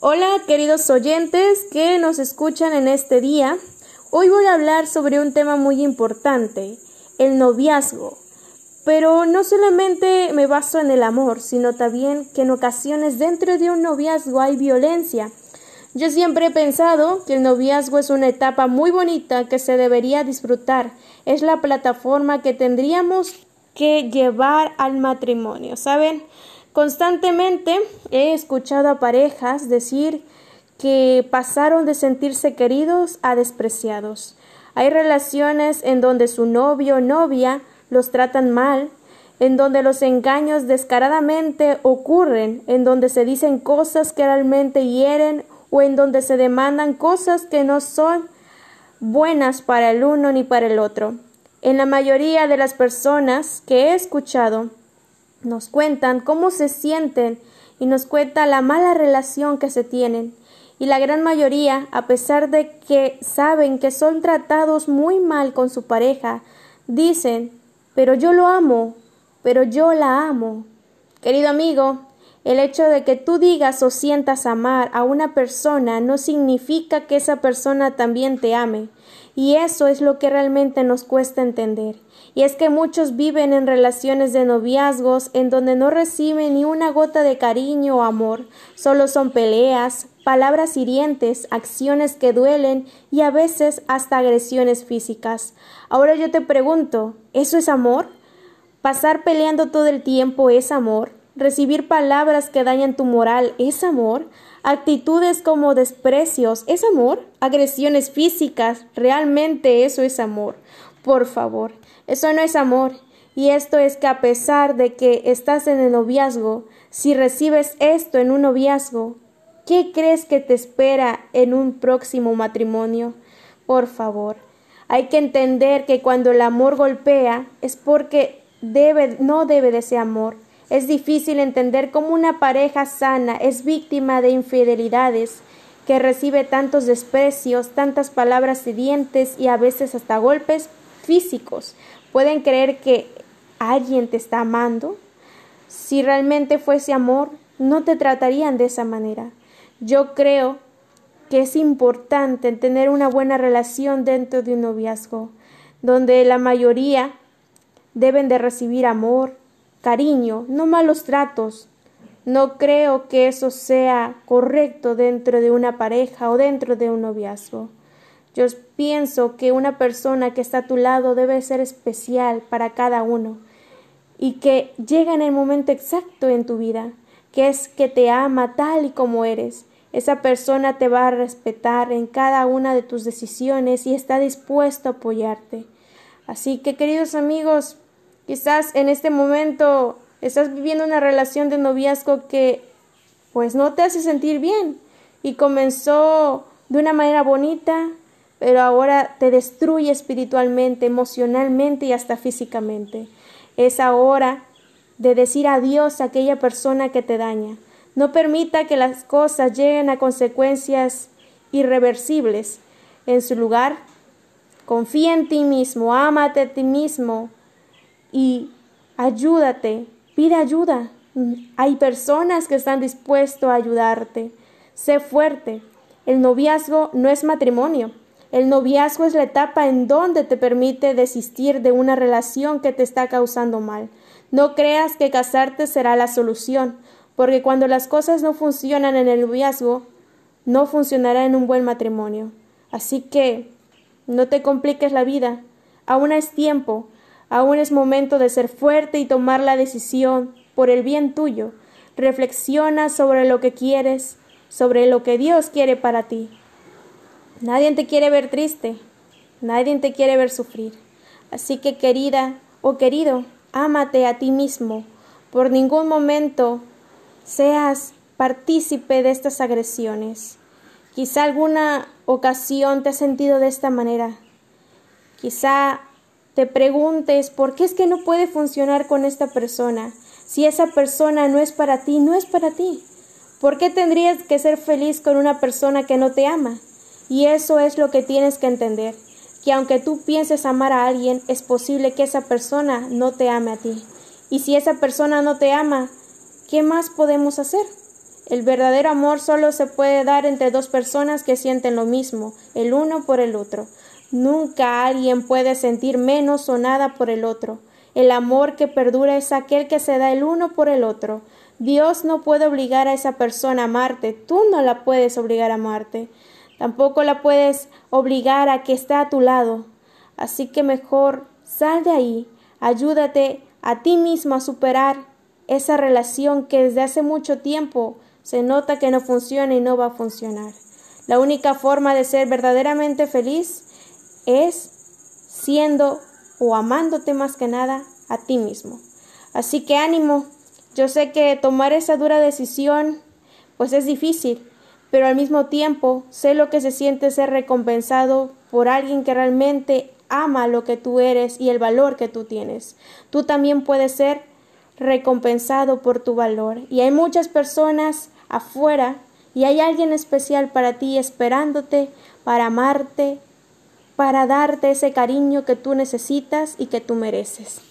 Hola queridos oyentes que nos escuchan en este día. Hoy voy a hablar sobre un tema muy importante, el noviazgo. Pero no solamente me baso en el amor, sino también que en ocasiones dentro de un noviazgo hay violencia. Yo siempre he pensado que el noviazgo es una etapa muy bonita que se debería disfrutar. Es la plataforma que tendríamos que llevar al matrimonio, ¿saben? Constantemente he escuchado a parejas decir que pasaron de sentirse queridos a despreciados. Hay relaciones en donde su novio o novia los tratan mal, en donde los engaños descaradamente ocurren, en donde se dicen cosas que realmente hieren o en donde se demandan cosas que no son buenas para el uno ni para el otro. En la mayoría de las personas que he escuchado, nos cuentan cómo se sienten y nos cuenta la mala relación que se tienen. Y la gran mayoría, a pesar de que saben que son tratados muy mal con su pareja, dicen, pero yo lo amo, pero yo la amo. Querido amigo, el hecho de que tú digas o sientas amar a una persona no significa que esa persona también te ame. Y eso es lo que realmente nos cuesta entender. Y es que muchos viven en relaciones de noviazgos en donde no reciben ni una gota de cariño o amor, solo son peleas, palabras hirientes, acciones que duelen y a veces hasta agresiones físicas. Ahora yo te pregunto, ¿eso es amor? ¿Pasar peleando todo el tiempo es amor? ¿Recibir palabras que dañan tu moral es amor? Actitudes como desprecios es amor, agresiones físicas, realmente eso es amor. Por favor, eso no es amor. Y esto es que a pesar de que estás en el noviazgo, si recibes esto en un noviazgo, ¿qué crees que te espera en un próximo matrimonio? Por favor, hay que entender que cuando el amor golpea es porque debe, no debe de ser amor. Es difícil entender cómo una pareja sana es víctima de infidelidades, que recibe tantos desprecios, tantas palabras hirientes y a veces hasta golpes físicos. Pueden creer que alguien te está amando. Si realmente fuese amor, no te tratarían de esa manera. Yo creo que es importante tener una buena relación dentro de un noviazgo, donde la mayoría deben de recibir amor, cariño, no malos tratos. No creo que eso sea correcto dentro de una pareja o dentro de un noviazgo. Yo pienso que una persona que está a tu lado debe ser especial para cada uno y que llega en el momento exacto en tu vida, que es que te ama tal y como eres. Esa persona te va a respetar en cada una de tus decisiones y está dispuesto a apoyarte. Así que, queridos amigos, Quizás en este momento estás viviendo una relación de noviazgo que pues no te hace sentir bien y comenzó de una manera bonita, pero ahora te destruye espiritualmente, emocionalmente y hasta físicamente. Es ahora de decir adiós a aquella persona que te daña. No permita que las cosas lleguen a consecuencias irreversibles. En su lugar, confía en ti mismo, ámate a ti mismo, y ayúdate, pide ayuda. Hay personas que están dispuestos a ayudarte. Sé fuerte. El noviazgo no es matrimonio. El noviazgo es la etapa en donde te permite desistir de una relación que te está causando mal. No creas que casarte será la solución, porque cuando las cosas no funcionan en el noviazgo, no funcionará en un buen matrimonio. Así que no te compliques la vida. Aún es tiempo. Aún es momento de ser fuerte y tomar la decisión por el bien tuyo. Reflexiona sobre lo que quieres, sobre lo que Dios quiere para ti. Nadie te quiere ver triste, nadie te quiere ver sufrir. Así que querida o querido, ámate a ti mismo. Por ningún momento seas partícipe de estas agresiones. Quizá alguna ocasión te has sentido de esta manera. Quizá te preguntes por qué es que no puede funcionar con esta persona. Si esa persona no es para ti, no es para ti. ¿Por qué tendrías que ser feliz con una persona que no te ama? Y eso es lo que tienes que entender, que aunque tú pienses amar a alguien, es posible que esa persona no te ame a ti. Y si esa persona no te ama, ¿qué más podemos hacer? El verdadero amor solo se puede dar entre dos personas que sienten lo mismo, el uno por el otro. Nunca alguien puede sentir menos o nada por el otro. El amor que perdura es aquel que se da el uno por el otro. Dios no puede obligar a esa persona a amarte, tú no la puedes obligar a amarte. Tampoco la puedes obligar a que esté a tu lado. Así que mejor sal de ahí, ayúdate a ti mismo a superar esa relación que desde hace mucho tiempo se nota que no funciona y no va a funcionar. La única forma de ser verdaderamente feliz es siendo o amándote más que nada a ti mismo. Así que ánimo, yo sé que tomar esa dura decisión pues es difícil, pero al mismo tiempo sé lo que se siente ser recompensado por alguien que realmente ama lo que tú eres y el valor que tú tienes. Tú también puedes ser recompensado por tu valor y hay muchas personas afuera y hay alguien especial para ti esperándote para amarte, para darte ese cariño que tú necesitas y que tú mereces.